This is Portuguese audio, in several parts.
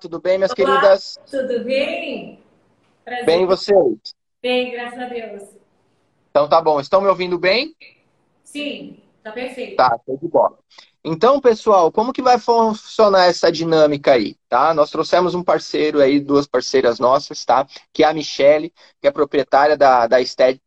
tudo bem, minhas Olá, queridas? Tudo bem? Prazer. Bem, vocês? Bem, graças a Deus. Então tá bom. Estão me ouvindo bem? Sim, tá perfeito. Tá, tô de bola. Então, pessoal, como que vai funcionar essa dinâmica aí, tá? Nós trouxemos um parceiro aí, duas parceiras nossas, tá? Que é a Michele, que é proprietária da, da,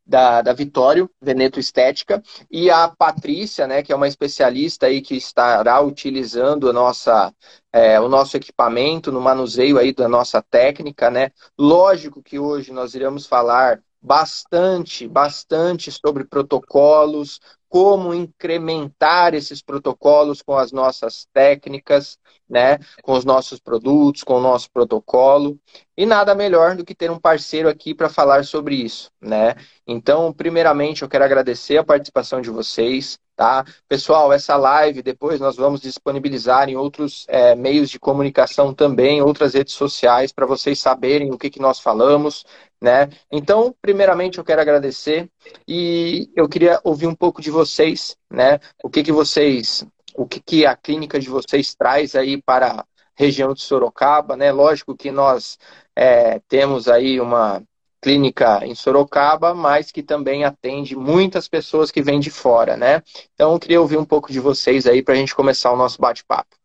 da, da Vitório, Veneto Estética, e a Patrícia, né, que é uma especialista aí que estará utilizando a nossa, é, o nosso equipamento no manuseio aí da nossa técnica, né? Lógico que hoje nós iremos falar bastante, bastante sobre protocolos, como incrementar esses protocolos com as nossas técnicas, né, com os nossos produtos, com o nosso protocolo. E nada melhor do que ter um parceiro aqui para falar sobre isso, né? Então, primeiramente, eu quero agradecer a participação de vocês, tá? Pessoal, essa live depois nós vamos disponibilizar em outros é, meios de comunicação também, outras redes sociais, para vocês saberem o que, que nós falamos, né? Então, primeiramente, eu quero agradecer e eu queria ouvir um pouco de vocês, né? O que, que vocês, o que, que a clínica de vocês traz aí para região de Sorocaba, né? Lógico que nós é, temos aí uma clínica em Sorocaba, mas que também atende muitas pessoas que vêm de fora, né? Então, eu queria ouvir um pouco de vocês aí para a gente começar o nosso bate-papo.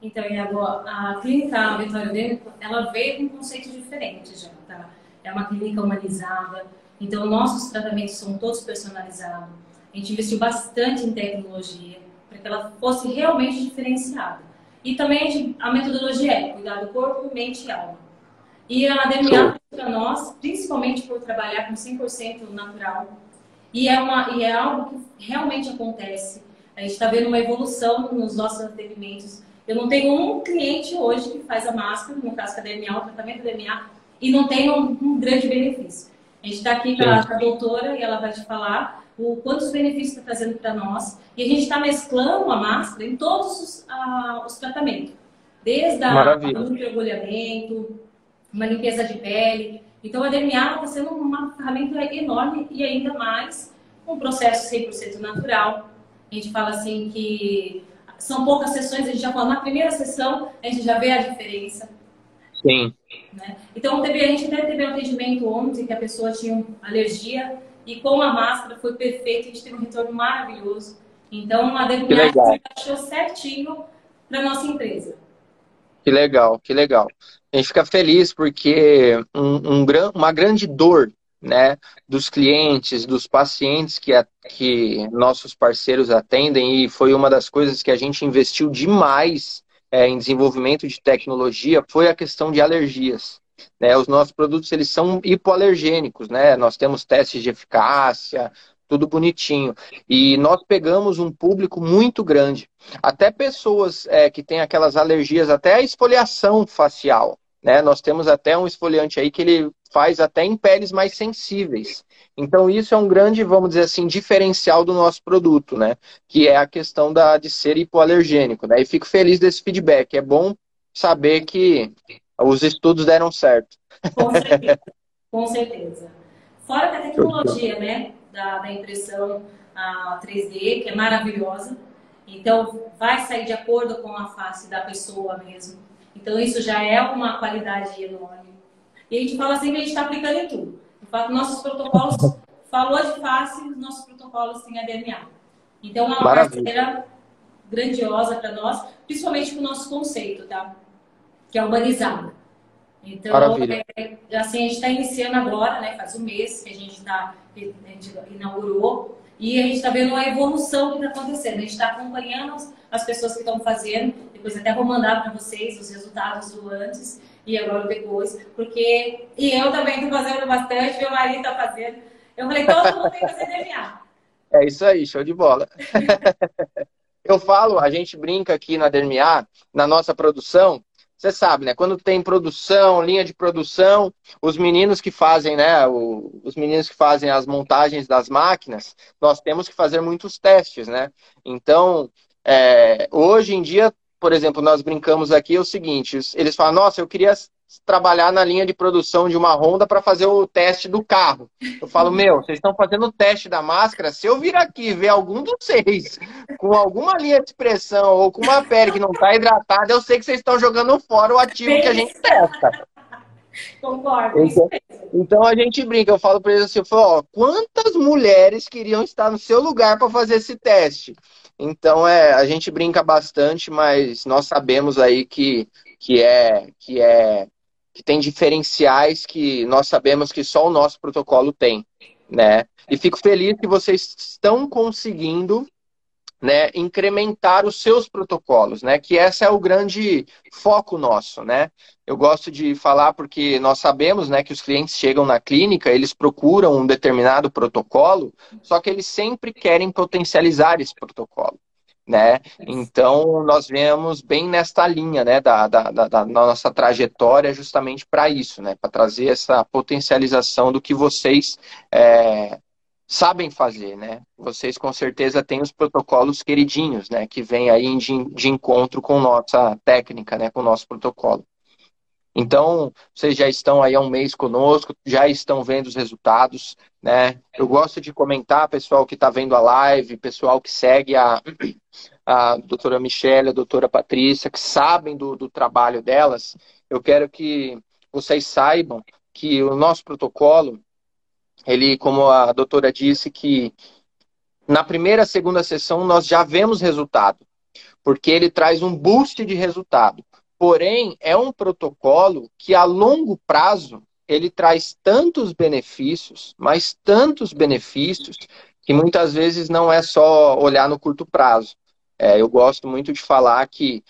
Então, a clínica Vitória Dêmico, ela veio com um conceito diferente já, tá? é uma clínica humanizada, então nossos tratamentos são todos personalizados. A gente investiu bastante em tecnologia para que ela fosse realmente diferenciada. E também a, metodologia é cuidar do corpo, mente e alma. E a DNA para nós, principalmente por trabalhar com 100% natural, e é, uma, e é algo que realmente acontece. A gente está vendo uma evolução nos nossos atendimentos. Eu não tenho um cliente hoje que faz a máscara, no caso da DNA, o tratamento da DNA, e não tem um, um grande benefício. A gente está aqui com a, doutora e ela vai te falar o quantos benefícios está trazendo para nós. E a gente está mesclando a máscara em todos os, os tratamentos. Desde a, o mergulhamento, uma limpeza de pele. Então a DNA está sendo uma ferramenta enorme e ainda mais um processo 100% natural. A gente fala assim que são poucas sessões, a gente já fala na primeira sessão, a gente já vê a diferença. Sim. Né? Então, teve, a gente até teve um atendimento ontem que a pessoa tinha alergia e com a máscara foi perfeito, a gente teve um retorno maravilhoso. Então, a denominação achou certinho para nossa empresa. Que legal, que legal. A gente fica feliz porque um, um, uma grande dor né, dos clientes, dos pacientes que, a, que nossos parceiros atendem, e foi uma das coisas que a gente investiu demais é, em desenvolvimento de tecnologia foi a questão de alergias. Né? Os nossos produtos eles são hipoalergênicos, né? Nós temos testes de eficácia, tudo bonitinho. E nós pegamos um público muito grande. Até pessoas é, que têm aquelas alergias, até a esfoliação facial. Né? Nós temos até um esfoliante aí que ele faz até em peles mais sensíveis. Então, isso é um grande, vamos dizer assim, diferencial do nosso produto, né? Que é a questão da, de ser hipoalergênico. Né? E fico feliz desse feedback. É bom saber que os estudos deram certo. Com certeza. Com certeza. Fora que a tecnologia, né? Da, da impressão a 3D, que é maravilhosa. Então, vai sair de acordo com a face da pessoa mesmo. Então, isso já é uma qualidade enorme. E a gente fala assim que a gente está aplicando em tudo. De fato, nossos protocolos, falou de face, nossos protocolos têm a DNA. Então, é uma Maravilha. parceira grandiosa para nós, principalmente com o nosso conceito, tá? Que é humanizado. Então, é, assim, a gente está iniciando agora, né? Faz um mês que a gente, tá, a gente inaugurou. E a gente está vendo a evolução que está acontecendo. A gente está acompanhando as pessoas que estão fazendo. Depois até vou mandar para vocês os resultados do antes e agora depois. Porque. E eu também estou fazendo bastante, meu marido está fazendo. Eu falei, todo mundo tem que fazer DNA. É isso aí, show de bola. eu falo, a gente brinca aqui na DMA, na nossa produção, você sabe, né? Quando tem produção, linha de produção, os meninos que fazem, né? O, os meninos que fazem as montagens das máquinas, nós temos que fazer muitos testes, né? Então, é, hoje em dia, por exemplo, nós brincamos aqui é o seguinte: eles falam, nossa, eu queria trabalhar na linha de produção de uma Honda para fazer o teste do carro. Eu falo, meu, vocês estão fazendo o teste da máscara. Se eu vir aqui ver algum dos seis com alguma linha de expressão ou com uma pele que não está hidratada, eu sei que vocês estão jogando fora o ativo que a gente testa. Concordo. Então, então, a gente brinca, eu falo para eles assim, eu falo, ó, quantas mulheres queriam estar no seu lugar para fazer esse teste? Então é, a gente brinca bastante, mas nós sabemos aí que, que é que é que tem diferenciais que nós sabemos que só o nosso protocolo tem, né? E fico feliz que vocês estão conseguindo né, incrementar os seus protocolos, né? Que esse é o grande foco nosso, né? Eu gosto de falar porque nós sabemos, né, que os clientes chegam na clínica, eles procuram um determinado protocolo, só que eles sempre querem potencializar esse protocolo. Né? Então, nós vemos bem nesta linha né, da, da, da, da nossa trajetória justamente para isso, né, para trazer essa potencialização do que vocês é, sabem fazer, né? Vocês com certeza têm os protocolos queridinhos, né? Que vem aí de, de encontro com nossa técnica, né? Com o nosso protocolo. Então, vocês já estão aí há um mês conosco, já estão vendo os resultados, né? Eu gosto de comentar, pessoal que está vendo a live, pessoal que segue a, a doutora Michelle, a doutora Patrícia, que sabem do, do trabalho delas, eu quero que vocês saibam que o nosso protocolo, ele, como a doutora disse, que na primeira, segunda sessão nós já vemos resultado, porque ele traz um boost de resultado. Porém, é um protocolo que a longo prazo ele traz tantos benefícios, mas tantos benefícios, que muitas vezes não é só olhar no curto prazo. É, eu gosto muito de falar que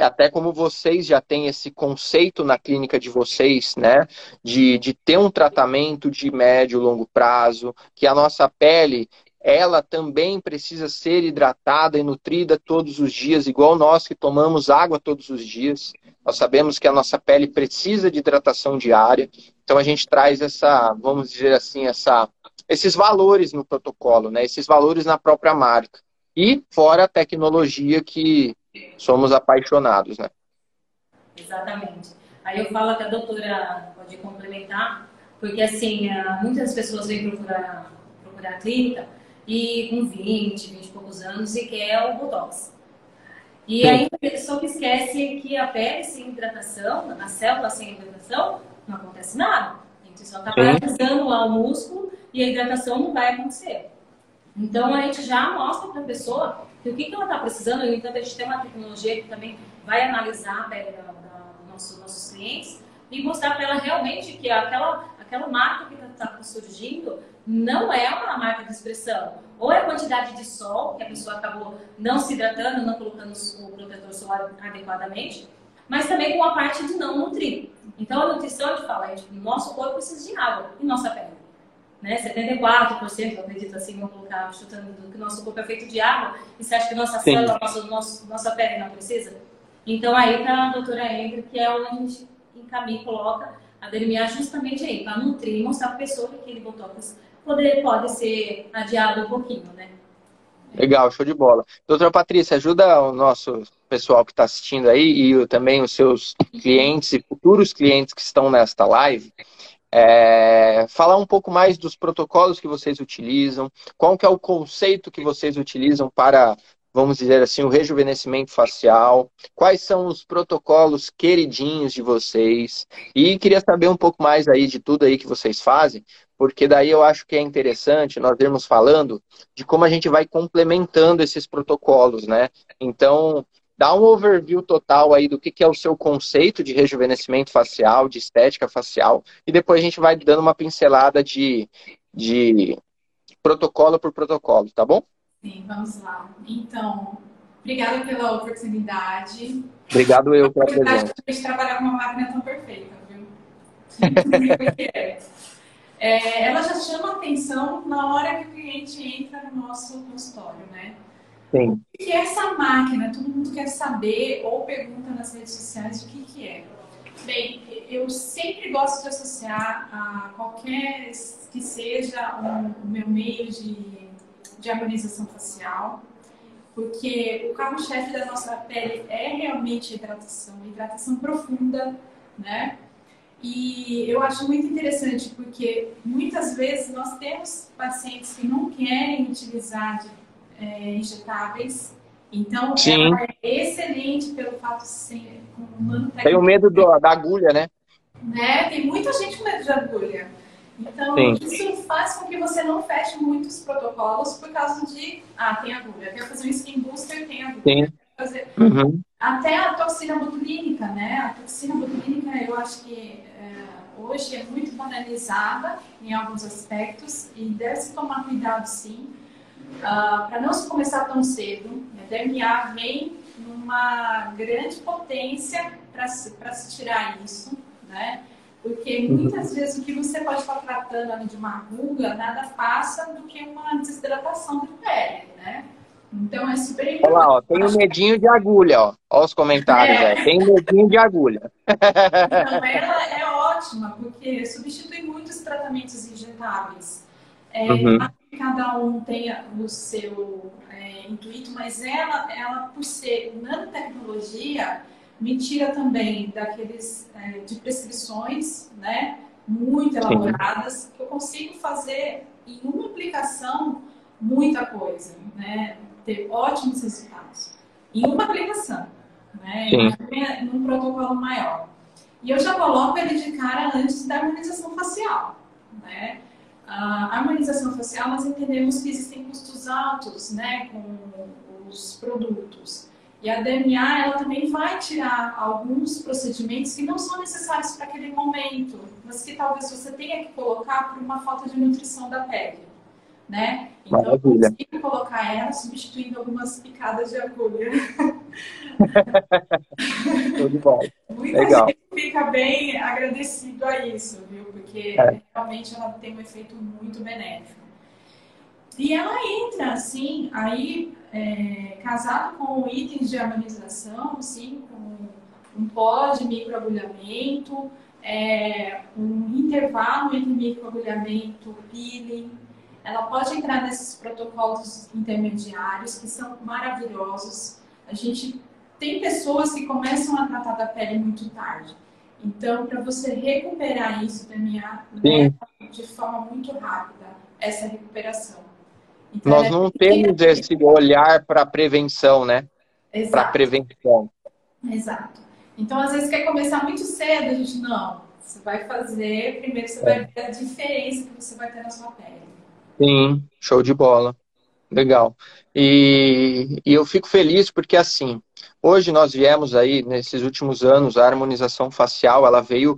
até como vocês já têm esse conceito na clínica de vocês, né, de, de ter um tratamento de médio e longo prazo, que a nossa pele ela também precisa ser hidratada e nutrida todos os dias, igual nós que tomamos água todos os dias. Nós sabemos que a nossa pele precisa de hidratação diária, então a gente traz essa, vamos dizer assim, essa, esses valores no protocolo, né? esses valores na própria marca. E fora a tecnologia que somos apaixonados, né? Exatamente. Aí eu falo que a doutora pode complementar, porque assim, eh, muitas pessoas vêm procurar, procurar a clínica e com 20, 20 e poucos anos e quer o Botox. E aí a pessoa esquece que a pele sem hidratação, a célula sem hidratação, não acontece nada. A gente só está paralisando lá o músculo e a hidratação não vai acontecer. Então a gente já mostra para a pessoa que o que, que ela está precisando, no entanto, a gente tem uma tecnologia que também vai analisar a pele da, da, dos nosso, nossos clientes e mostrar para ela realmente que aquela, aquela marca que está tá surgindo não é uma marca de expressão. Ou é a quantidade de sol, que a pessoa acabou não se hidratando, não colocando o protetor solar adequadamente, mas também com a parte de não nutrir. Então, a nutrição, a gente fala, a gente, nosso corpo precisa de água e nossa pele né? 74%, eu acredito assim, vamos colocar, chutando que o nosso corpo é feito de água, e você acha que nossa Sim. célula, nossa, nossa, nossa pele não precisa? Então aí tá a doutora Ender, que é onde a gente encaminha e coloca a DMA justamente aí, para nutrir e mostrar para a pessoa que aquele botox poder, pode ser adiado um pouquinho, né? Legal, show de bola. Doutora Patrícia, ajuda o nosso pessoal que está assistindo aí e também os seus clientes e futuros clientes que estão nesta live é, falar um pouco mais dos protocolos que vocês utilizam, qual que é o conceito que vocês utilizam para, vamos dizer assim, o rejuvenescimento facial, quais são os protocolos queridinhos de vocês, e queria saber um pouco mais aí de tudo aí que vocês fazem, porque daí eu acho que é interessante nós irmos falando de como a gente vai complementando esses protocolos, né? Então, dá um overview total aí do que, que é o seu conceito de rejuvenescimento facial, de estética facial, e depois a gente vai dando uma pincelada de, de protocolo por protocolo, tá bom? Sim, vamos lá. Então, obrigada pela oportunidade. Obrigado eu pela presença. de trabalhar com uma máquina tão perfeita, viu? é, ela já chama atenção na hora que o cliente entra no nosso consultório, né? Sim. O que é essa máquina? Todo mundo quer saber ou pergunta nas redes sociais o que, que é. Bem, eu sempre gosto de associar a qualquer que seja o meu meio de, de harmonização facial, porque o carro-chefe da nossa pele é realmente hidratação, hidratação profunda, né? E eu acho muito interessante porque muitas vezes nós temos pacientes que não querem utilizar de, é, injetáveis, então Sim. ela é excelente pelo fato de ser com Tem o medo do, da agulha, né? né? Tem muita gente com medo de agulha. Então, Sim. isso faz com que você não feche muitos protocolos por causa de, ah, tem agulha, quer fazer um skin booster, tem agulha. Sim. Fazer... Uhum. Até a toxina botulínica, né? A toxina botulínica, eu acho que é, hoje é muito banalizada em alguns aspectos e deve se tomar cuidado, sim, uh, ah, para não se começar tão cedo. A DMA vem numa grande potência para se, se tirar isso, né? Porque muitas vezes o que você pode estar tratando ali de uma ruga nada passa do que uma desidratação de pele, né? Então é super importante. Olha lá, ó, tem um medinho de agulha, ó. Olha os comentários, é. é. Tem um medinho de agulha. Então, ela é ótima, porque substitui muitos tratamentos injetáveis. É, uhum. Cada um tem o seu é, intuito, mas ela, ela, por ser nanotecnologia, me tira também daqueles é, de prescrições, né, muito elaboradas, Sim. que eu consigo fazer em uma aplicação muita coisa, né, ter ótimos resultados em uma aplicação, né, num protocolo maior. E eu já coloco ele de cara antes da harmonização facial, né. A harmonização facial, nós entendemos que existem custos altos, né, com os produtos. E a DMA ela também vai tirar alguns procedimentos que não são necessários para aquele momento, mas que talvez você tenha que colocar por uma falta de nutrição da pele, né? Então Maravilha. eu consigo colocar ela substituindo algumas picadas de agulha. Tudo bom. Muita Legal. gente fica bem agradecido a isso? Porque é. realmente ela tem um efeito muito benéfico. E ela entra, assim, aí, é, casado com itens de harmonização, assim, com um pó de microagulhamento, é, um intervalo entre microagulhamento, peeling. Ela pode entrar nesses protocolos intermediários, que são maravilhosos. A gente tem pessoas que começam a tratar da pele muito tarde. Então, para você recuperar isso, Daniel, né, de forma muito rápida, essa recuperação. Então, Nós é não temos esse olhar para prevenção, né? Para prevenção. Exato. Então, às vezes, quer começar muito cedo, a gente, não. Você vai fazer, primeiro você é. vai ver a diferença que você vai ter na sua pele. Sim, show de bola. Legal. E, e, eu fico feliz porque, assim, hoje nós viemos aí, nesses últimos anos, a harmonização facial, ela veio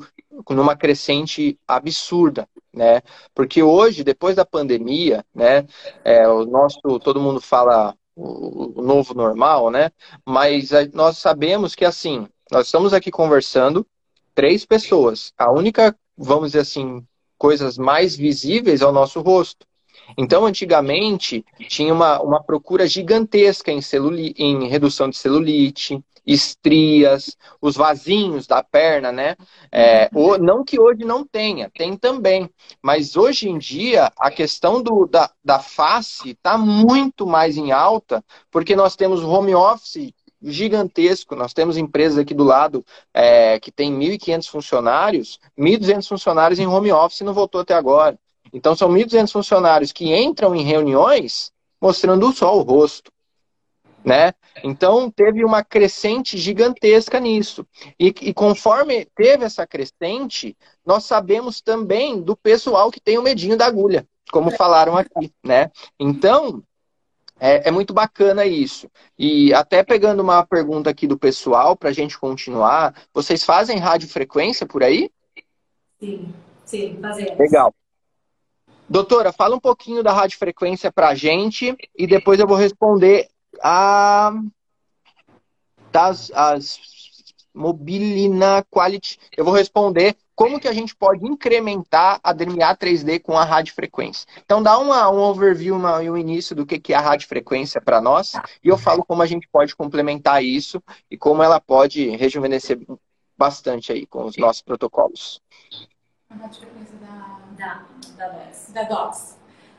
numa crescente absurda, né? Porque hoje, depois da pandemia, né, é, o nosso, todo mundo fala o, novo normal, né? Mas nós sabemos que, assim, nós estamos aqui conversando, três pessoas. A única, vamos dizer assim, coisas mais visíveis é o nosso rosto. Então, antigamente, tinha uma, uma procura gigantesca em, celuli, em redução de celulite, estrias, os vasinhos da perna, né? É, ou, não que hoje não tenha, tem também. Mas hoje em dia, a questão do, da, da face está muito mais em alta, porque nós temos home office gigantesco. Nós temos empresas aqui do lado é, que tem 1.500 funcionários, 1.200 funcionários em home office e não voltou até agora. Então, são 1.200 funcionários que entram em reuniões mostrando só o rosto. Né? Então, teve uma crescente gigantesca nisso. E, e, conforme teve essa crescente, nós sabemos também do pessoal que tem o medinho da agulha, como falaram aqui. Né? Então, é, é muito bacana isso. E até pegando uma pergunta aqui do pessoal, para a gente continuar, vocês fazem radiofrequência por aí? Sim, sim, fazemos. Legal. Doutora, fala um pouquinho da radiofrequência para a gente e depois eu vou responder a das as Mobilina Quality. Eu vou responder como que a gente pode incrementar a DMA 3D com a radiofrequência. Então dá uma, um overview e um início do que, que é a radiofrequência para nós e eu falo como a gente pode complementar isso e como ela pode rejuvenescer bastante aí com os nossos protocolos. A radiofrequência da da, da, DOCS. da DOCS.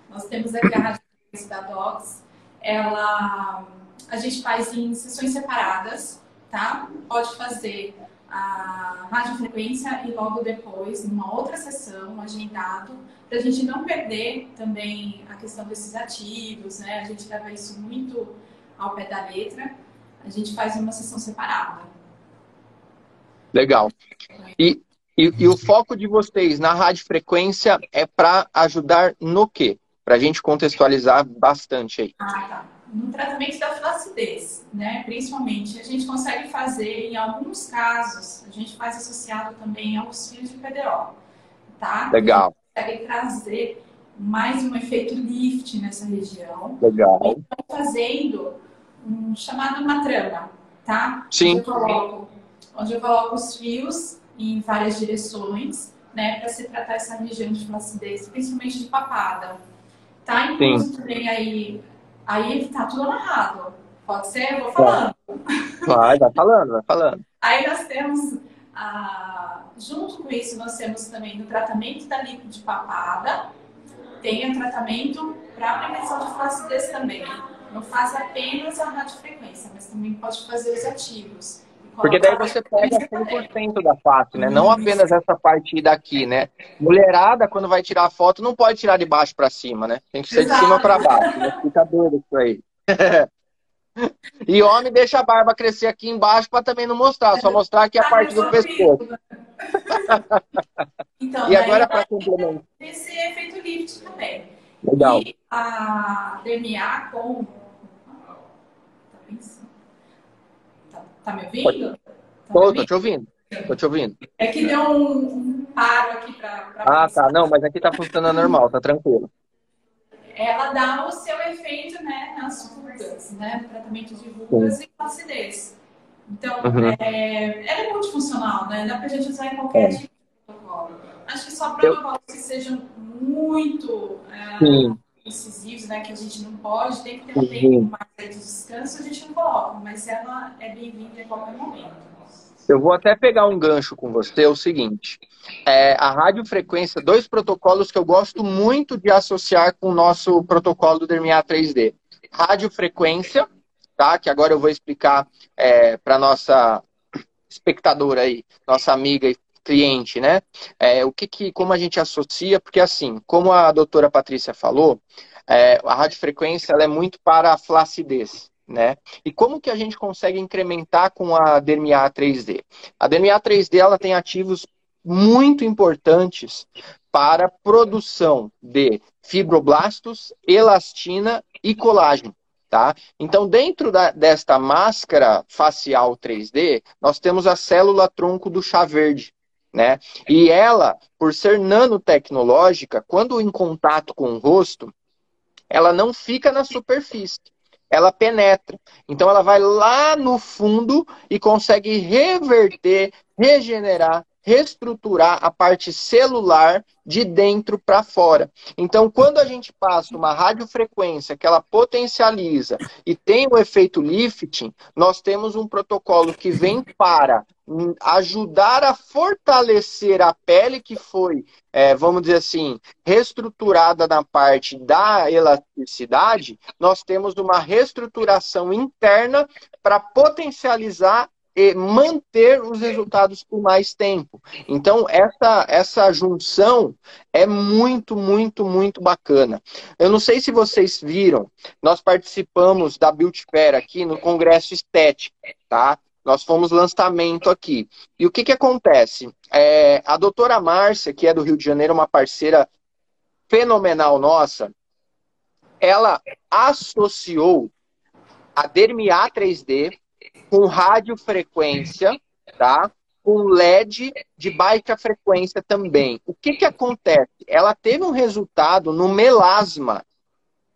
Nós temos aqui a radiofrequência da DOCS. ela a gente faz em sessões separadas, tá? Pode fazer a radiofrequência e logo depois, numa outra sessão, agendado, para a gente não perder também a questão desses ativos, né? A gente leva isso muito ao pé da letra. A gente faz uma sessão separada. Legal. E, e, e o foco de vocês na radiofrequência é para ajudar no quê? Para a gente contextualizar bastante aí. Ah, tá no tratamento da flacidez, né? Principalmente, a gente consegue fazer, em alguns casos, a gente faz associado também aos fios de PDO, tá? Legal. A gente consegue trazer mais um efeito lift nessa região. Legal. Então, fazendo um chamado uma trama, tá? Sim. Onde eu coloco, onde eu coloco os fios em várias direções, né? Para se tratar essa região de flacidez, principalmente de papada. Tá incluso também aí Aí tá tudo amarrado. Pode ser? Eu vou falando. Vai, vai falando, vai falando. Aí nós temos, ah, junto com isso, nós temos também o tratamento da líquido de papada, tem o tratamento para prevenção de flacidez também. Não faz apenas a radiofrequência, mas também pode fazer os ativos. Porque daí você pega 100% da face, né? Não apenas essa parte daqui, né? Mulherada, quando vai tirar a foto, não pode tirar de baixo para cima, né? Tem que ser Exato. de cima para baixo. Né? Fica doido isso aí. e homem deixa a barba crescer aqui embaixo para também não mostrar, só mostrar aqui a parte do pescoço. então, e agora para complementar. Esse efeito lift também. Legal. E a DMA com Tá me ouvindo? Tá tô, tô te ouvindo. Tô te ouvindo. É que deu um, paro aqui para. Ah, tá. Não, mas aqui tá funcionando normal, tá tranquilo. Ela dá o seu efeito, né, nas rugas, né? No tratamento de rugas Sim. e flacidez. Então, uhum. é, ela é multifuncional, né? Dá pra gente usar em qualquer é. tipo de protocolo. Acho que só protocolos Eu... que sejam muito. É, incisivos, né, que a gente não pode, tem que ter um tempo mais de descanso, a gente não coloca, mas ela é bem-vinda em qualquer momento. Eu vou até pegar um gancho com você, é o seguinte, é, a radiofrequência, dois protocolos que eu gosto muito de associar com o nosso protocolo do DRMA 3D. Radiofrequência, tá? que agora eu vou explicar é, para nossa espectadora aí, nossa amiga e cliente, né? É, o que, que, como a gente associa, porque assim, como a doutora Patrícia falou, é, a radiofrequência ela é muito para a flacidez, né? E como que a gente consegue incrementar com a DMA 3D? A DMA 3D ela tem ativos muito importantes para produção de fibroblastos, elastina e colágeno. Tá? Então, dentro da, desta máscara facial 3D, nós temos a célula tronco do chá verde, né? E ela, por ser nanotecnológica, quando em contato com o rosto, ela não fica na superfície, ela penetra. Então ela vai lá no fundo e consegue reverter, regenerar, reestruturar a parte celular de dentro para fora. Então, quando a gente passa uma radiofrequência que ela potencializa e tem o efeito lifting, nós temos um protocolo que vem para ajudar a fortalecer a pele que foi, é, vamos dizer assim, reestruturada na parte da elasticidade, nós temos uma reestruturação interna para potencializar manter os resultados por mais tempo. Então, essa, essa junção é muito, muito, muito bacana. Eu não sei se vocês viram, nós participamos da Build Fair aqui no Congresso Estético, tá? Nós fomos lançamento aqui. E o que, que acontece? É, a doutora Márcia, que é do Rio de Janeiro, uma parceira fenomenal nossa, ela associou a Dermia 3D com radiofrequência, tá? Com LED de baixa frequência também. O que, que acontece? Ela teve um resultado no melasma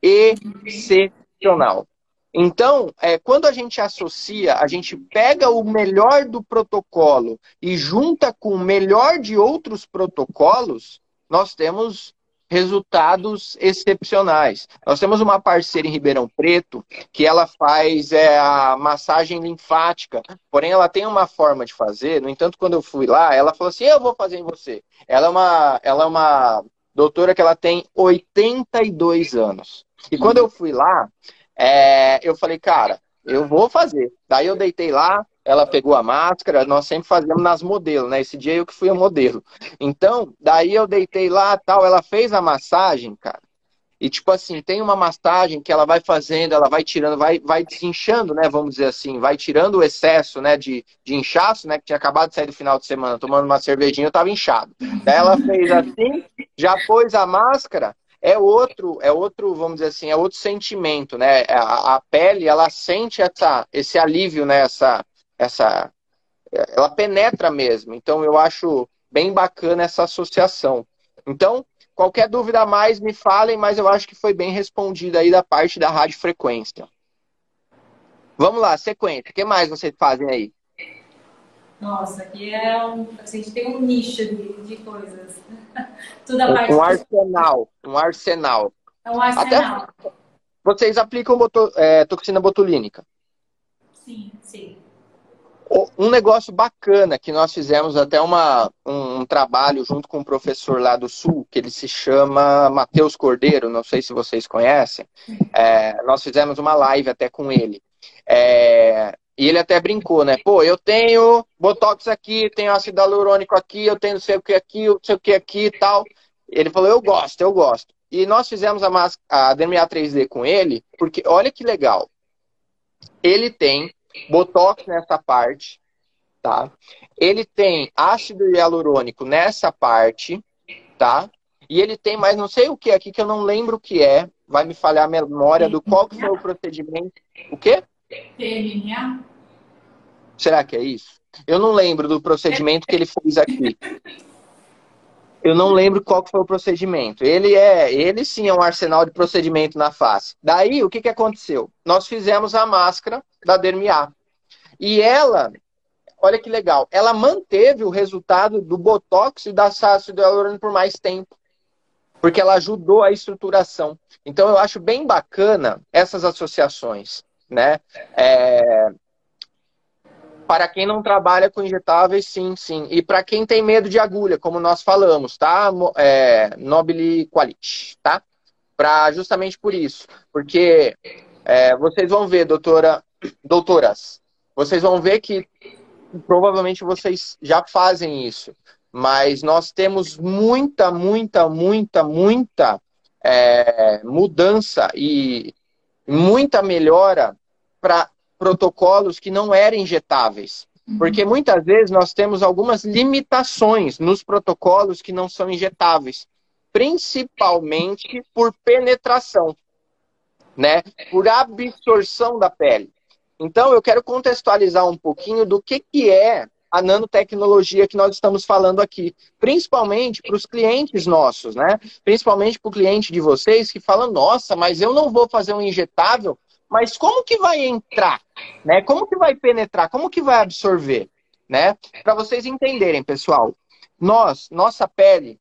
excepcional. Então, é, quando a gente associa, a gente pega o melhor do protocolo e junta com o melhor de outros protocolos, nós temos resultados excepcionais. Nós temos uma parceira em Ribeirão Preto que ela faz é, a massagem linfática, porém ela tem uma forma de fazer. No entanto, quando eu fui lá, ela falou assim: "Eu vou fazer em você". Ela é uma, ela é uma doutora que ela tem 82 anos. E quando eu fui lá, é, eu falei, cara, eu vou fazer. Daí eu deitei lá, ela pegou a máscara, nós sempre fazemos nas modelos, né? Esse dia eu que fui o modelo. Então, daí eu deitei lá, tal, ela fez a massagem, cara. E tipo assim, tem uma massagem que ela vai fazendo, ela vai tirando, vai, vai desinchando, né? Vamos dizer assim, vai tirando o excesso, né? De, de inchaço, né? Que tinha acabado de sair do final de semana, tomando uma cervejinha, eu tava inchado. Daí ela fez assim, já pôs a máscara, é outro, é outro, vamos dizer assim, é outro sentimento, né? A, a pele, ela sente essa, esse alívio, né? Essa, essa, ela penetra mesmo. Então eu acho bem bacana essa associação. Então, Qualquer dúvida a mais, me falem, mas eu acho que foi bem respondida aí da parte da rádio frequência. Vamos lá, sequência. O que mais vocês fazem aí? Nossa, aqui é um. A gente tem um nicho de, de coisas. Tudo a parte um arsenal. Um arsenal. É um arsenal. Até vocês aplicam boto, é, toxina botulínica? Sim, sim um negócio bacana que nós fizemos até uma, um, trabalho junto com um professor lá do Sul, que ele se chama Matheus Cordeiro, não sei se vocês conhecem. É, nós fizemos uma live até com ele. É, e ele até brincou, né? Pô, eu tenho Botox aqui, tenho ácido hialurônico aqui, eu tenho não sei o que aqui, não sei o que aqui e tal. Ele falou, eu gosto, eu gosto. E nós fizemos a, a DMA 3D com ele, porque olha que legal. Ele tem Botox nessa parte, tá? Ele tem ácido hialurônico nessa parte, tá? E ele tem mais não sei o que aqui que eu não lembro o que é. Vai me falhar a memória do qual que foi o procedimento. O quê? PMA. Será que é isso? Eu não lembro do procedimento que ele fez aqui. Eu não lembro qual que foi o procedimento. Ele é, ele sim é um arsenal de procedimento na face. Daí, o que, que aconteceu? Nós fizemos a máscara da Dermiar. E ela, olha que legal, ela manteve o resultado do Botox e da ácido hialurônico por mais tempo. Porque ela ajudou a estruturação. Então, eu acho bem bacana essas associações, né? É, para quem não trabalha com injetáveis, sim, sim. E para quem tem medo de agulha, como nós falamos, tá? É, Nobile Quality, tá? Pra, justamente por isso. Porque é, vocês vão ver, doutora, doutoras, vocês vão ver que provavelmente vocês já fazem isso. Mas nós temos muita, muita, muita, muita é, mudança e muita melhora para protocolos que não eram injetáveis. Uhum. Porque muitas vezes nós temos algumas limitações nos protocolos que não são injetáveis, principalmente por penetração, né? Por absorção da pele. Então, eu quero contextualizar um pouquinho do que, que é a nanotecnologia que nós estamos falando aqui, principalmente para os clientes nossos, né? Principalmente para o cliente de vocês que fala: nossa, mas eu não vou fazer um injetável mas como que vai entrar? Né? Como que vai penetrar? Como que vai absorver? Né? Para vocês entenderem, pessoal, nós, nossa pele,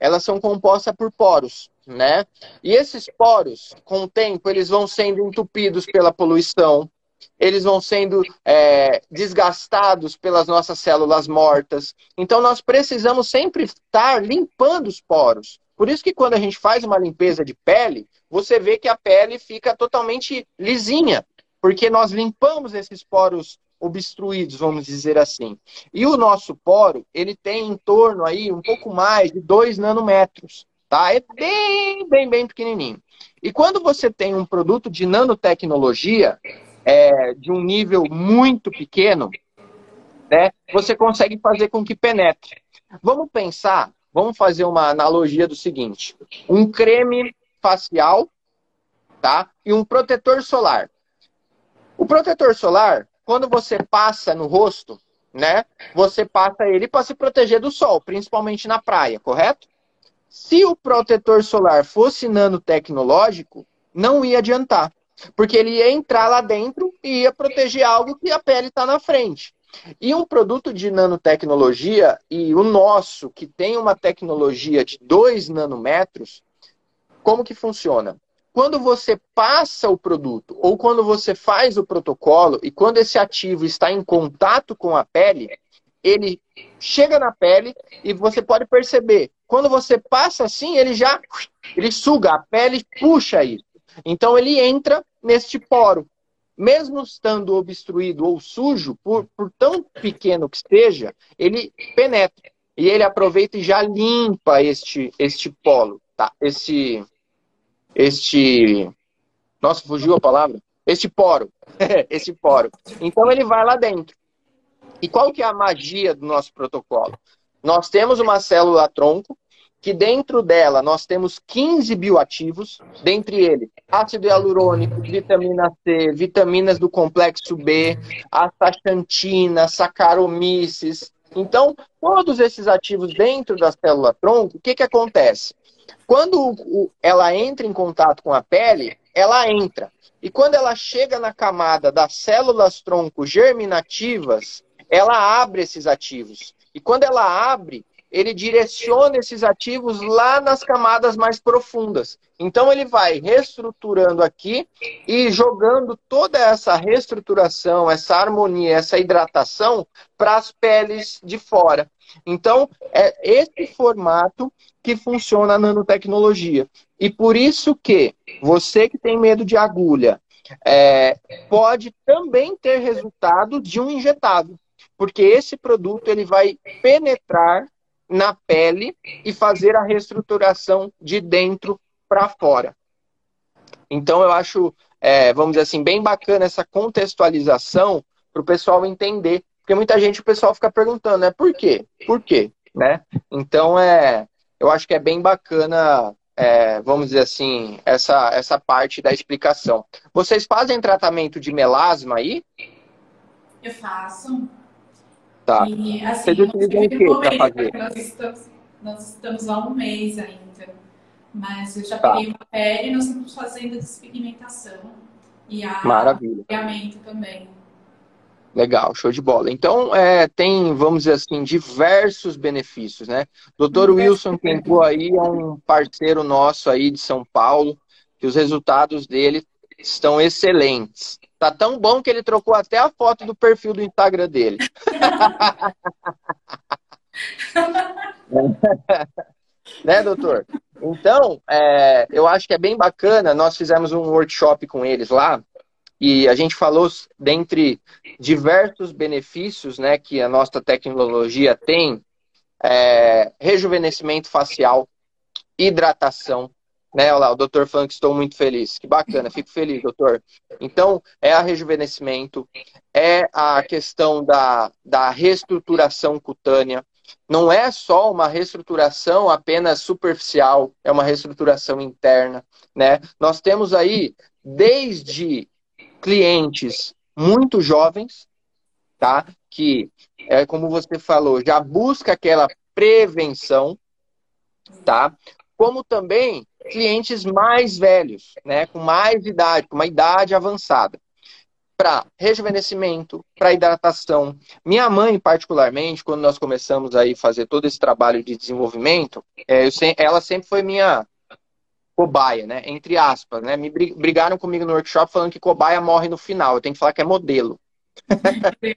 elas são compostas por poros, né? E esses poros, com o tempo, eles vão sendo entupidos pela poluição, eles vão sendo é, desgastados pelas nossas células mortas. Então, nós precisamos sempre estar limpando os poros. Por isso que quando a gente faz uma limpeza de pele, você vê que a pele fica totalmente lisinha, porque nós limpamos esses poros obstruídos, vamos dizer assim. E o nosso poro, ele tem em torno aí um pouco mais de 2 nanômetros, tá? É bem, bem, bem pequenininho. E quando você tem um produto de nanotecnologia, é, de um nível muito pequeno, né, você consegue fazer com que penetre. Vamos pensar Vamos fazer uma analogia do seguinte: um creme facial, tá? E um protetor solar. O protetor solar, quando você passa no rosto, né? Você passa ele para se proteger do sol, principalmente na praia, correto? Se o protetor solar fosse nanotecnológico, não ia adiantar, porque ele ia entrar lá dentro e ia proteger algo que a pele está na frente. E um produto de nanotecnologia, e o nosso, que tem uma tecnologia de 2 nanômetros, como que funciona? Quando você passa o produto, ou quando você faz o protocolo, e quando esse ativo está em contato com a pele, ele chega na pele e você pode perceber, quando você passa assim, ele já ele suga, a pele puxa isso. Então ele entra neste poro. Mesmo estando obstruído ou sujo, por, por tão pequeno que esteja, ele penetra. E ele aproveita e já limpa este, este polo, tá? Este, este, nossa, fugiu a palavra? Este poro, este poro. Então ele vai lá dentro. E qual que é a magia do nosso protocolo? Nós temos uma célula tronco que dentro dela nós temos 15 bioativos, dentre eles ácido hialurônico, vitamina C, vitaminas do complexo B, astaxantina, saccharomyces. Então, todos esses ativos dentro da célula tronco, o que, que acontece? Quando ela entra em contato com a pele, ela entra. E quando ela chega na camada das células tronco germinativas, ela abre esses ativos. E quando ela abre, ele direciona esses ativos lá nas camadas mais profundas. Então ele vai reestruturando aqui e jogando toda essa reestruturação, essa harmonia, essa hidratação para as peles de fora. Então é esse formato que funciona a nanotecnologia. E por isso que você que tem medo de agulha é, pode também ter resultado de um injetável porque esse produto ele vai penetrar na pele e fazer a reestruturação de dentro para fora. Então eu acho, é, vamos dizer assim, bem bacana essa contextualização para o pessoal entender, porque muita gente o pessoal fica perguntando, né? Por quê? Por quê? Né? Então é, eu acho que é bem bacana, é, vamos dizer assim, essa essa parte da explicação. Vocês fazem tratamento de melasma aí? Eu faço. Tá. E, assim, Vocês utilizam o que para fazer? Nós estamos, nós estamos há um mês ainda. Mas eu já tá. peguei uma pele e nós estamos fazendo despigmentação. E a Maravilha. também. Legal, show de bola. Então, é, tem, vamos dizer assim, diversos benefícios, né? Doutor Wilson Kenko aí é um parceiro nosso aí de São Paulo, que os resultados dele estão excelentes. Tá tão bom que ele trocou até a foto do perfil do Instagram dele. né, doutor? Então, é, eu acho que é bem bacana. Nós fizemos um workshop com eles lá e a gente falou dentre diversos benefícios né, que a nossa tecnologia tem: é, rejuvenescimento facial, hidratação, né, olha lá, o doutor falando que estou muito feliz. Que bacana, fico feliz, doutor. Então, é a rejuvenescimento, é a questão da, da reestruturação cutânea. Não é só uma reestruturação apenas superficial, é uma reestruturação interna, né? Nós temos aí desde clientes muito jovens, tá? Que, é, como você falou, já busca aquela prevenção, tá? Como também clientes mais velhos, né, com mais idade, com uma idade avançada, para rejuvenescimento, para hidratação. Minha mãe, particularmente, quando nós começamos aí fazer todo esse trabalho de desenvolvimento, é, ela sempre foi minha cobaia, né? Entre aspas, né? Me brigaram comigo no workshop falando que cobaia morre no final. Eu tenho que falar que é modelo.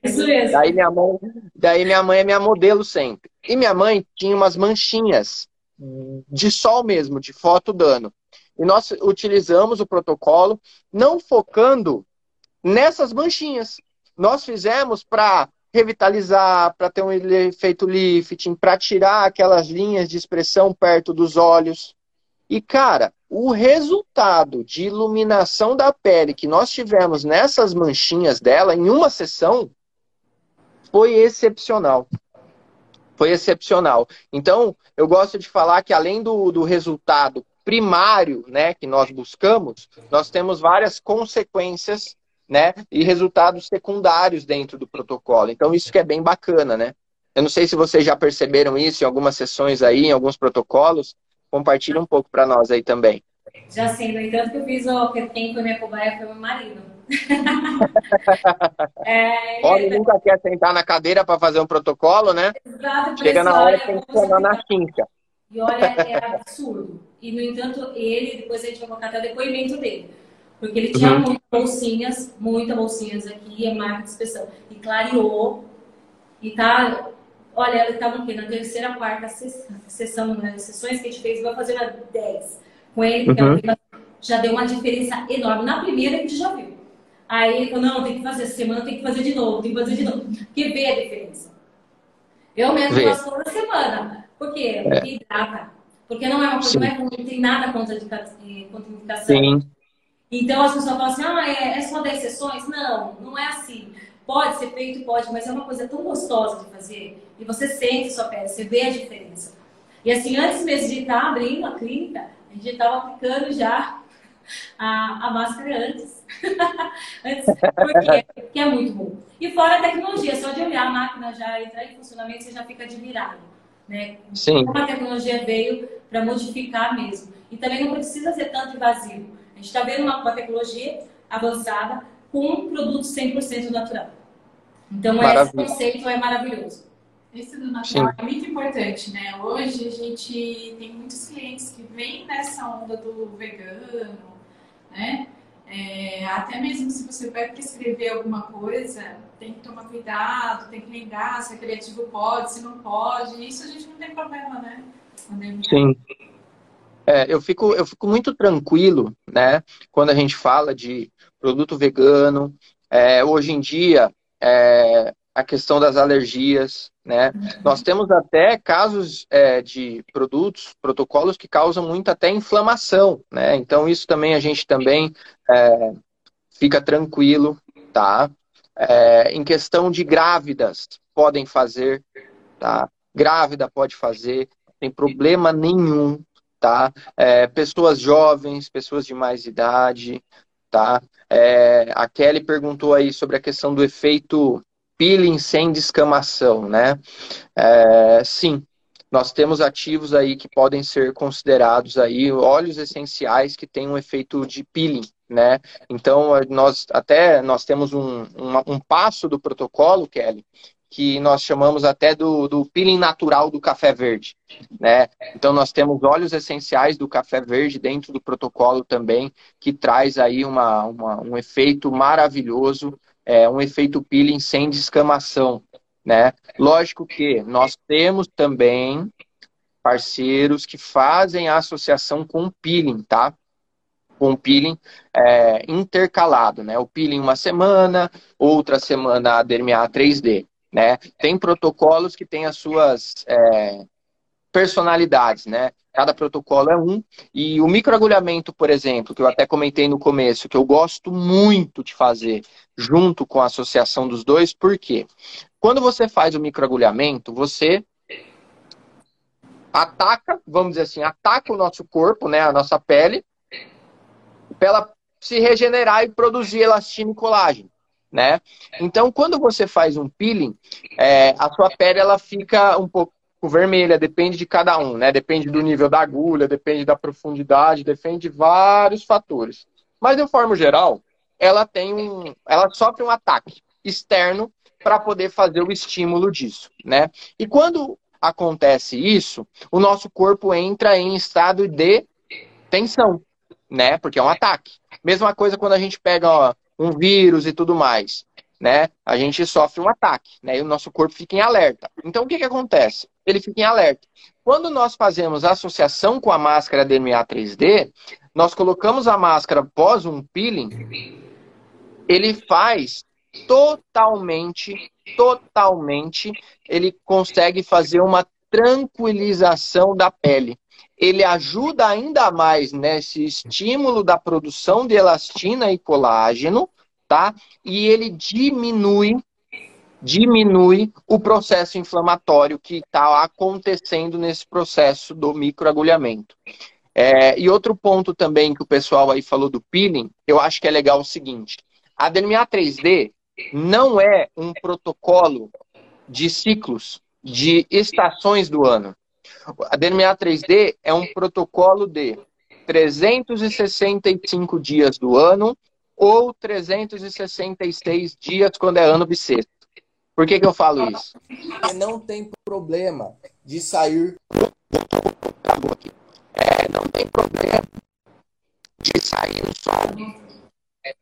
Isso mesmo. daí minha mãe, daí minha mãe é minha modelo sempre. E minha mãe tinha umas manchinhas de sol mesmo, de foto dano. E nós utilizamos o protocolo não focando nessas manchinhas. Nós fizemos para revitalizar, para ter um efeito lifting, para tirar aquelas linhas de expressão perto dos olhos. E, cara, o resultado de iluminação da pele que nós tivemos nessas manchinhas dela em uma sessão foi excepcional foi excepcional. Então, eu gosto de falar que além do, do resultado primário né, que nós buscamos, nós temos várias consequências né, e resultados secundários dentro do protocolo. Então, isso que é bem bacana, né? Eu não sei se vocês já perceberam isso em algumas sessões aí, em alguns protocolos. Compartilha um pouco para nós aí também. Já sim, no entanto que eu fiz o quem foi minha cobaia foi meu marido. é, Homem nunca quer sentar na cadeira para fazer um protocolo, né? Exato, Chega na hora tem que sentar na cincha. E olha, é absurdo. E, no entanto, ele, depois a gente vai colocar até o depoimento dele. Porque ele tinha uhum. muitas bolsinhas, muitas bolsinhas aqui, é marca de inspeção. E clareou. E tá. Olha, ele estava na terceira, quarta sessão, né, sessões que a gente fez, vai fazer uma 10 com ele, que uhum. é já deu uma diferença enorme. Na primeira a gente já viu. Aí ele falou, não, tem que fazer, essa semana tem que fazer de novo, tem que fazer de novo. Porque vê a diferença. Eu mesmo faço toda semana. Por quê? É. Porque hidrata. Porque não é uma coisa, não, é, não tem nada contra indicação. Sim. Então as pessoas falam assim, ah, é, é só 10 sessões? Não, não é assim. Pode ser feito, pode, mas é uma coisa tão gostosa de fazer. E você sente sua pele, você vê a diferença. E assim, antes mesmo de estar abrindo a clínica, a gente estava aplicando já a, a máscara antes. antes porque, porque é muito bom. E fora a tecnologia, só de olhar a máquina já entrar em funcionamento, você já fica admirado. Né? Sim. Como a tecnologia veio para modificar mesmo. E também não precisa ser tanto invasivo. A gente está vendo uma, uma tecnologia avançada com um produto 100% natural. Então, Maravilha. esse conceito é maravilhoso. Esse do natural Sim. é muito importante, né? Hoje a gente tem muitos clientes que vêm nessa onda do vegano, né? É, até mesmo se você vai prescrever alguma coisa, tem que tomar cuidado, tem que lembrar se é criativo pode, se não pode. Isso a gente não tem problema, né? Sim. É, eu, fico, eu fico muito tranquilo, né? Quando a gente fala de produto vegano. É, hoje em dia, é, a questão das alergias, né? Nós temos até casos é, de produtos, protocolos que causam muito até inflamação, né? Então isso também a gente também é, fica tranquilo, tá? É, em questão de grávidas, podem fazer, tá? Grávida pode fazer, tem problema nenhum, tá? É, pessoas jovens, pessoas de mais idade, tá? É, a Kelly perguntou aí sobre a questão do efeito peeling sem descamação, né? É, sim, nós temos ativos aí que podem ser considerados aí óleos essenciais que têm um efeito de peeling, né? Então nós até nós temos um, um, um passo do protocolo, Kelly, que nós chamamos até do, do peeling natural do café verde, né? Então nós temos óleos essenciais do café verde dentro do protocolo também, que traz aí uma, uma um efeito maravilhoso, é, um efeito peeling sem descamação, né? Lógico que nós temos também parceiros que fazem a associação com o peeling, tá? Com o peeling é, intercalado, né? O peeling uma semana, outra semana a dermiar 3D. Né? Tem protocolos que têm as suas é, personalidades, né? Cada protocolo é um. E o microagulhamento, por exemplo, que eu até comentei no começo, que eu gosto muito de fazer junto com a associação dos dois, por quê? Quando você faz o microagulhamento, você ataca, vamos dizer assim, ataca o nosso corpo, né, a nossa pele, para ela se regenerar e produzir elastina e colágeno né? Então, quando você faz um peeling, é, a sua pele ela fica um pouco vermelha, depende de cada um, né? Depende do nível da agulha, depende da profundidade, depende de vários fatores. Mas de forma geral, ela tem um, ela sofre um ataque externo para poder fazer o estímulo disso, né? E quando acontece isso, o nosso corpo entra em estado de tensão, né? Porque é um ataque. Mesma coisa quando a gente pega ó, um vírus e tudo mais, né? A gente sofre um ataque, né? E o nosso corpo fica em alerta. Então, o que, que acontece? Ele fica em alerta. Quando nós fazemos associação com a máscara DMA 3D, nós colocamos a máscara após um peeling, ele faz totalmente, totalmente, ele consegue fazer uma tranquilização da pele ele ajuda ainda mais nesse estímulo da produção de elastina e colágeno, tá? E ele diminui diminui o processo inflamatório que está acontecendo nesse processo do microagulhamento. É, e outro ponto também que o pessoal aí falou do peeling, eu acho que é legal o seguinte: a DMA 3D não é um protocolo de ciclos, de estações do ano. A DMA 3D é um protocolo de 365 dias do ano ou 366 dias quando é ano bissexto. Por que, que eu falo isso? Porque não tem problema de sair. É, não tem problema de sair o sol.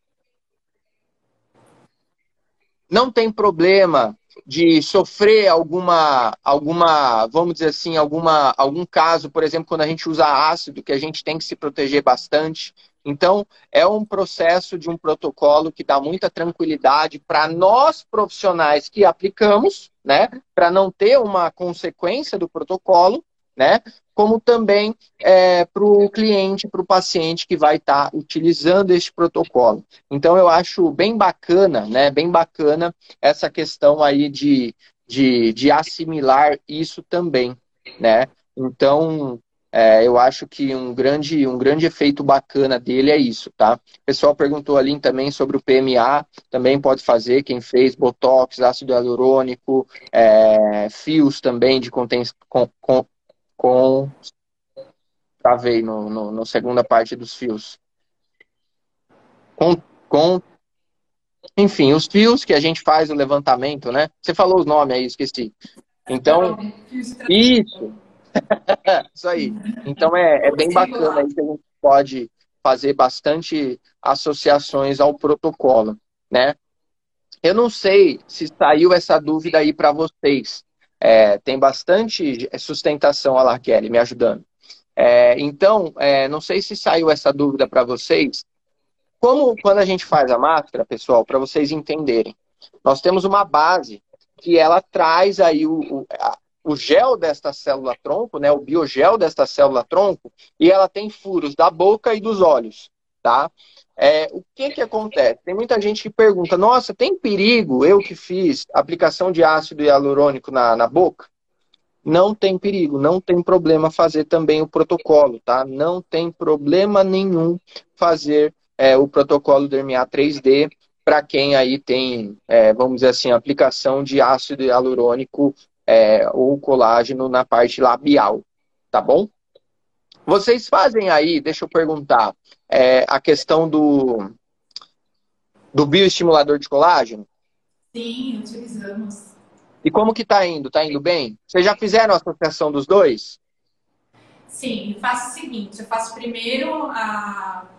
Não tem problema de sofrer alguma, alguma, vamos dizer assim, alguma, algum caso, por exemplo, quando a gente usa ácido, que a gente tem que se proteger bastante, Então, é um processo de um protocolo que dá muita tranquilidade para nós profissionais que aplicamos, né? Para não ter uma consequência do protocolo, né? Como também é, para o cliente, para o paciente que vai estar tá utilizando este protocolo. Então, eu acho bem bacana, né? Bem bacana essa questão aí de, de, de assimilar isso também, né? Então, é, eu acho que um grande, um grande efeito bacana dele é isso, tá? O pessoal perguntou ali também sobre o PMA, também pode fazer, quem fez Botox, ácido hialurônico, é, fios também de contém, com, com, com travei no, no, no, segunda parte dos fios. Com, com, enfim, os fios que a gente faz o levantamento, né? Você falou os nomes aí, esqueci. Então, isso, Isso aí. Então é, é bem bacana aí que a gente pode fazer bastante associações ao protocolo, né? Eu não sei se saiu essa dúvida aí para vocês. É, tem bastante sustentação, a lá, Kelly, me ajudando. É, então, é, não sei se saiu essa dúvida para vocês. Como quando a gente faz a máscara, pessoal, para vocês entenderem, nós temos uma base que ela traz aí o, o, o gel desta célula tronco, né, o biogel desta célula tronco, e ela tem furos da boca e dos olhos, tá? É, o que que acontece? Tem muita gente que pergunta, nossa, tem perigo eu que fiz aplicação de ácido hialurônico na, na boca? Não tem perigo, não tem problema fazer também o protocolo, tá? Não tem problema nenhum fazer é, o protocolo do RMA 3D para quem aí tem, é, vamos dizer assim, aplicação de ácido hialurônico é, o colágeno na parte labial, tá bom? Vocês fazem aí, deixa eu perguntar, é, a questão do, do bioestimulador de colágeno? Sim, utilizamos. E como que tá indo? Tá indo bem? Vocês já fizeram a associação dos dois? Sim, faço o seguinte, eu faço primeiro a...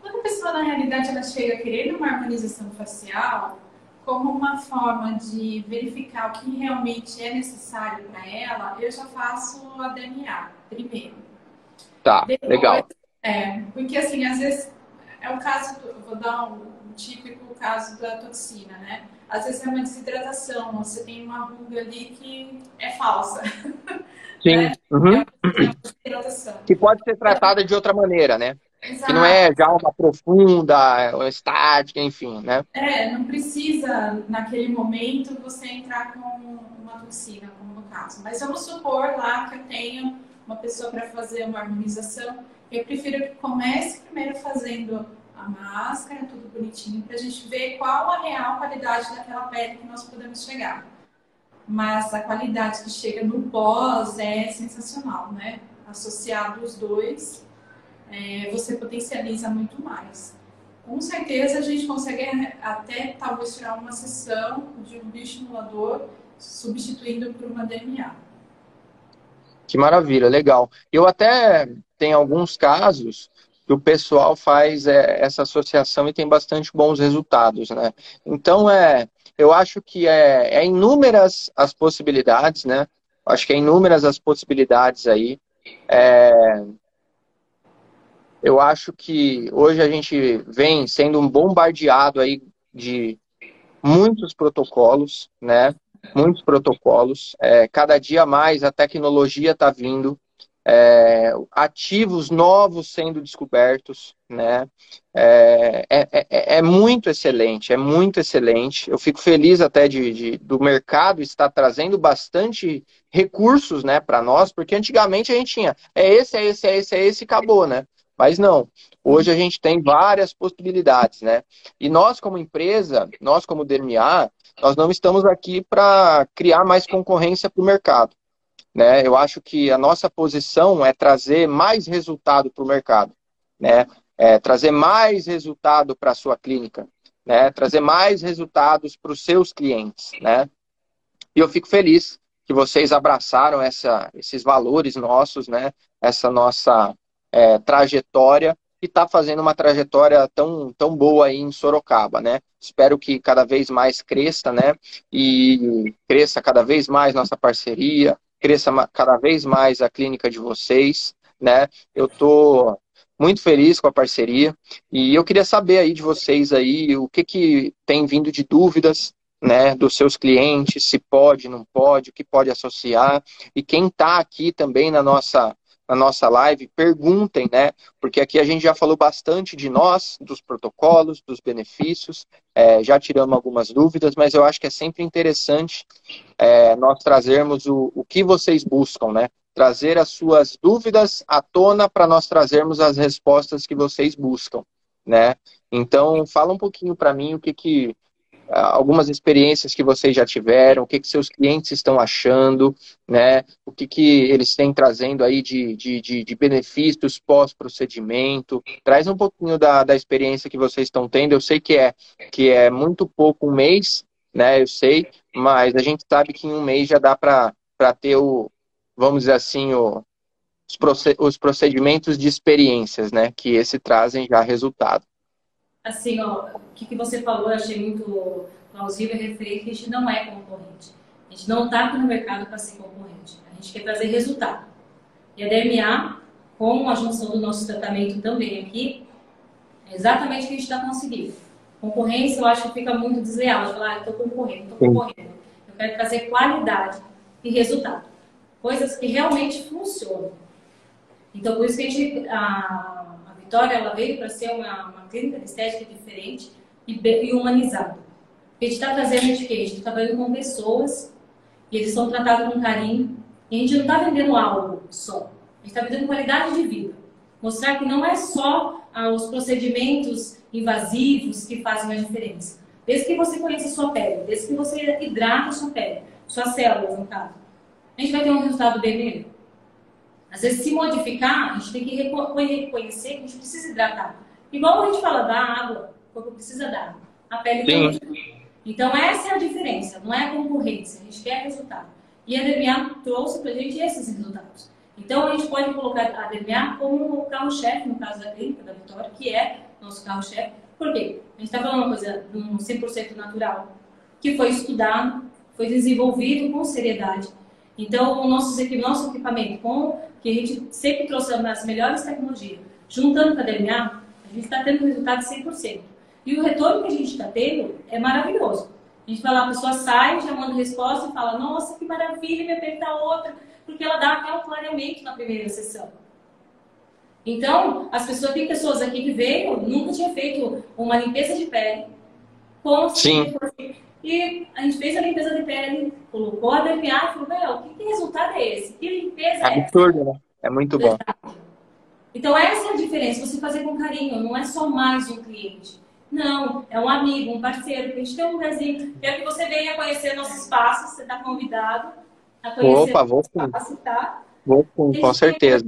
Quando a pessoa, na realidade, ela chega querendo uma harmonização facial, como uma forma de verificar o que realmente é necessário para ela, eu já faço a DNA primeiro. Tá, Depois, legal. É, porque assim, às vezes é o caso, do, vou dar um, um, típico caso da toxina, né? Às vezes é uma desidratação, você tem uma ruga ali que é falsa. Sim. Né? Uhum. É que pode ser tratada de outra maneira, né? Exato. Que não é já uma profunda, uma estática, enfim, né? É, não precisa, naquele momento, você entrar com uma toxina, como no caso. Mas vamos supor lá que eu tenho uma pessoa para fazer uma harmonização. Eu prefiro que comece primeiro fazendo a máscara, tudo bonitinho, para a gente ver qual a real qualidade daquela pele que nós podemos chegar. Mas a qualidade que chega no pós é sensacional, né? Associado os dois, é, você potencializa muito mais. Com certeza a gente consegue até talvez tirar uma sessão de um bioestimulador substituindo por uma DMA. Que maravilha, legal. Eu até tenho alguns casos que o pessoal faz é, essa associação e tem bastante bons resultados, né? Então é, eu acho que é, é inúmeras as possibilidades, né? Acho que é inúmeras as possibilidades aí. É, eu acho que hoje a gente vem sendo um bombardeado aí de muitos protocolos, né? Muitos protocolos. É, cada dia mais a tecnologia está vindo, é, ativos novos sendo descobertos, né? É, é, é, é, muito excelente, é muito excelente. Eu fico feliz até de, de do mercado estar trazendo bastante recursos, né, para nós, porque antigamente a gente tinha é esse, é esse, é esse, é esse, acabou, né? Mas não. Hoje a gente tem várias possibilidades, né? E nós, como empresa, nós, como DMA, nós não estamos aqui para criar mais concorrência para o mercado. Né? Eu acho que a nossa posição é trazer mais resultado para o mercado, né? É trazer mais resultado para a sua clínica, né? Trazer mais resultados para os seus clientes, né? E eu fico feliz que vocês abraçaram essa, esses valores nossos, né? Essa nossa é, trajetória e está fazendo uma trajetória tão, tão boa aí em Sorocaba, né? Espero que cada vez mais cresça, né? E cresça cada vez mais nossa parceria, cresça cada vez mais a clínica de vocês, né? Eu tô muito feliz com a parceria e eu queria saber aí de vocês aí o que, que tem vindo de dúvidas, né, dos seus clientes, se pode, não pode, o que pode associar. E quem está aqui também na nossa, na nossa live, perguntem, né? Porque aqui a gente já falou bastante de nós, dos protocolos, dos benefícios, é, já tiramos algumas dúvidas, mas eu acho que é sempre interessante é, nós trazermos o, o que vocês buscam, né? Trazer as suas dúvidas à tona para nós trazermos as respostas que vocês buscam, né? Então, fala um pouquinho para mim o que, que algumas experiências que vocês já tiveram, o que, que seus clientes estão achando, né? O que, que eles têm trazendo aí de, de, de, de benefícios pós-procedimento. Traz um pouquinho da, da experiência que vocês estão tendo. Eu sei que é, que é muito pouco um mês, né? Eu sei, mas a gente sabe que em um mês já dá para ter o, vamos dizer assim, o, os procedimentos de experiências, né? Que esse trazem já resultado assim, ó, o que, que você falou, eu achei muito plausível referente que a gente não é concorrente. A gente não está aqui no mercado para ser concorrente. A gente quer trazer resultado. E a DMA, com a junção do nosso tratamento também aqui, é exatamente o que a gente está conseguindo. Concorrência, eu acho que fica muito desleal. Falar, ah, estou concorrendo, estou concorrendo. Eu quero trazer qualidade e resultado. Coisas que realmente funcionam. Então, por isso que a gente, a, Vitória ela veio para ser uma, uma, clínica de estética diferente e, e humanizada. A gente está trazendo de quê? A gente está trabalhando com pessoas e eles são tratados com carinho. E a gente não está vendendo algo só. A gente está vendendo qualidade de vida. Mostrar que não é só ah, os procedimentos invasivos que fazem a diferença. Desde que você conheça a sua pele, desde que você hidrata a sua pele, suas células, no caso, a gente vai ter um resultado bem melhor. Às vezes, se modificar, a gente tem que reconhecer que a gente precisa hidratar. Igual a gente fala da água, o corpo precisa da água. A pele também. Então, essa é a diferença, não é a concorrência. A gente quer resultado. E a DMA trouxe para a gente esses resultados. Então, a gente pode colocar a DMA como o carro-chefe, no caso da clínica da Vitória, que é nosso carro-chefe. Por quê? A gente está falando uma coisa de um 100% natural, que foi estudado, foi desenvolvido com seriedade então, o nosso, nosso equipamento, com, que a gente sempre trouxe as melhores tecnologias, juntando com a DNA, a gente está tendo resultado de 100%. E o retorno que a gente está tendo é maravilhoso. A gente vai lá, a pessoa sai, já manda resposta e fala, nossa, que maravilha, me aperta outra, porque ela dá aquele clareamento na primeira sessão. Então, as pessoas, tem pessoas aqui que veio, nunca tinha feito uma limpeza de pele, com Sim. E a gente fez a limpeza de pele, colocou a DPA e falou, meu, que, que resultado é esse? Que limpeza é Absurdo, né? É muito bom. Então essa é a diferença, você fazer com carinho, não é só mais um cliente. Não, é um amigo, um parceiro, que a gente tem um lugarzinho. Quero que você venha conhecer nosso espaço, você está convidado a conhecer Opa, vou sim. espaço, tá? Vou sim, com certeza.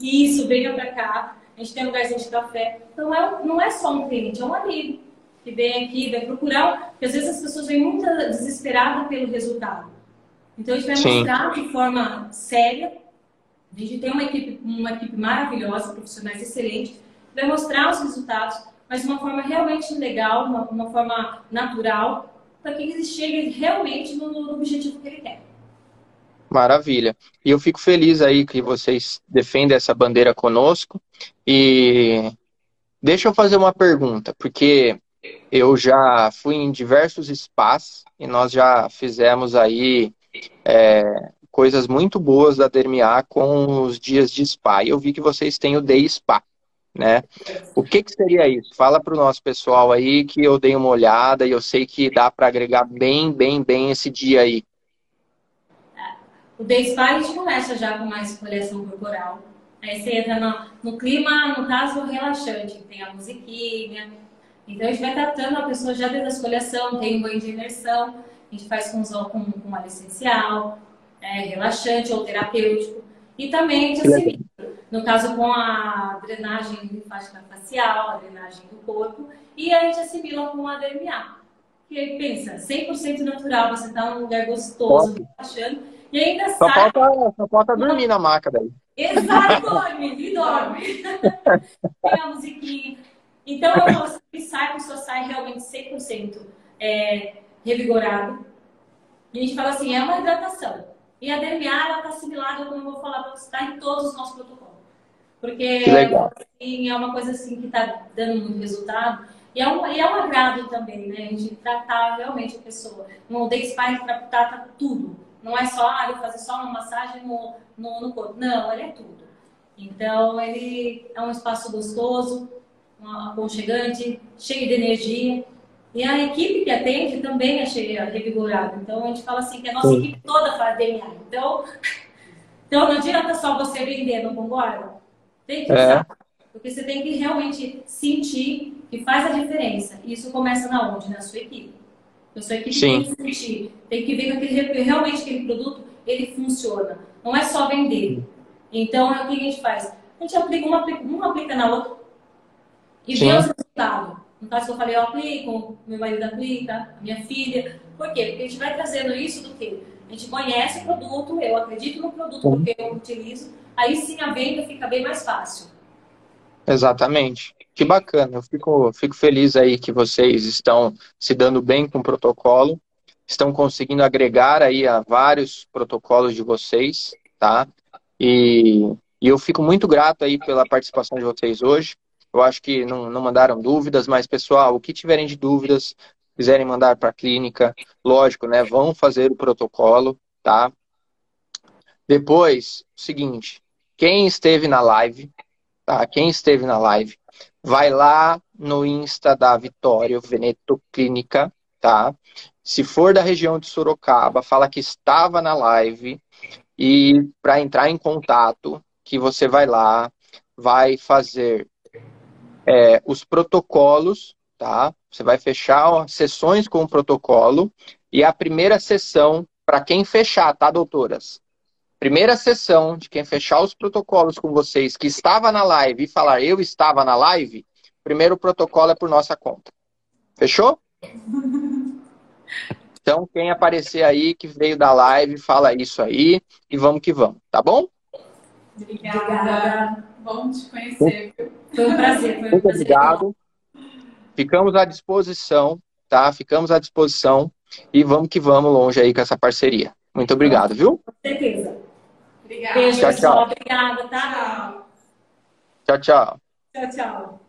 Isso, venha para cá. A gente tem um lugarzinho de café. Então é, não é só um cliente, é um amigo que vem aqui, vai procurar, porque às vezes as pessoas vêm muito desesperadas pelo resultado. Então a gente vai Sim. mostrar de forma séria. A gente tem uma equipe, uma equipe maravilhosa, profissionais excelentes, vai mostrar os resultados, mas de uma forma realmente legal, uma, uma forma natural, para que eles cheguem realmente no, no objetivo que ele quer. Maravilha. E eu fico feliz aí que vocês defendem essa bandeira conosco. E deixa eu fazer uma pergunta, porque eu já fui em diversos spas e nós já fizemos aí é, coisas muito boas da Dermiar com os dias de spa. E eu vi que vocês têm o Day Spa, né? O que, que seria isso? Fala para o nosso pessoal aí que eu dei uma olhada e eu sei que dá para agregar bem, bem, bem esse dia aí. O Day Spa a gente começa já com mais esfoliação corporal. Aí você entra no, no clima, no caso, relaxante. Tem a musiquinha, então, a gente vai tratando a pessoa já desde a esfoliação, tem um banho de imersão, a gente faz com, com, com óleo essencial, é, relaxante ou terapêutico. E também a gente assimila, no caso com a drenagem linfática facial, a drenagem do corpo, e a gente assimila com a DMA. Que aí pensa, 100% natural, você está num lugar gostoso, relaxando, e ainda só sai... Falta, só falta dormir na maca daí. Exato, dorme, e dorme. tem a musiquinha. Então, eu falo assim, que sai, a pessoa sai realmente 100% é, revigorado. E a gente fala assim, é uma hidratação. E a DMA, ela está assimilada, como eu vou falar para você, está em todos os nossos protocolos. Porque assim, é uma coisa assim que está dando muito resultado. E é, um, e é um agrado também, né? A gente tratar realmente a pessoa. No Day Spa, a gente trata tudo. Não é só, ah, eu fazer só uma massagem no, no, no corpo. Não, ele é tudo. Então, ele é um espaço gostoso, aconchegante, cheio de energia. E a equipe que atende também é cheia, revigorada. Então, a gente fala assim que a nossa Sim. equipe toda faz DNA. Então, então, não adianta só você vender, não concorda? Tem que é. usar. Porque você tem que realmente sentir que faz a diferença. E isso começa na onde? Na sua equipe. A sua equipe Sim. tem que sentir, tem que ver que aquele, realmente aquele produto ele funciona. Não é só vender. Então, é o que a gente faz? A gente aplica uma, uma aplica na outra e Sim. vê os resultados. No caso que eu falei, eu aplico, meu marido aplica, minha filha. Por quê? Porque a gente vai trazendo isso do quê? A gente conhece o produto, eu acredito no produto porque eu utilizo, aí sim a venda fica bem mais fácil. Exatamente. Que bacana. Eu fico, fico feliz aí que vocês estão se dando bem com o protocolo, estão conseguindo agregar aí a vários protocolos de vocês, tá? E, e eu fico muito grato aí pela participação de vocês hoje. Eu acho que não, não mandaram dúvidas, mas pessoal, o que tiverem de dúvidas, quiserem mandar para a clínica, lógico, né? Vão fazer o protocolo, tá? Depois, seguinte, quem esteve na live, tá? Quem esteve na live, vai lá no Insta da Vitória Veneto Clínica, tá? Se for da região de Sorocaba, fala que estava na live e para entrar em contato, que você vai lá, vai fazer é, os protocolos, tá? Você vai fechar sessões com o protocolo e a primeira sessão para quem fechar, tá, doutoras? primeira sessão de quem fechar os protocolos com vocês, que estava na live e falar eu estava na live, primeiro protocolo é por nossa conta. Fechou? Então, quem aparecer aí que veio da live, fala isso aí e vamos que vamos, tá bom? Obrigada. Bom te conhecer. Foi um prazer. Foi um Muito prazer. obrigado. Ficamos à disposição, tá? Ficamos à disposição e vamos que vamos longe aí com essa parceria. Muito obrigado, viu? Com certeza. Obrigada. Beijo, tchau, pessoal. Tchau. Obrigada, tá? Tchau, tchau. Tchau, tchau.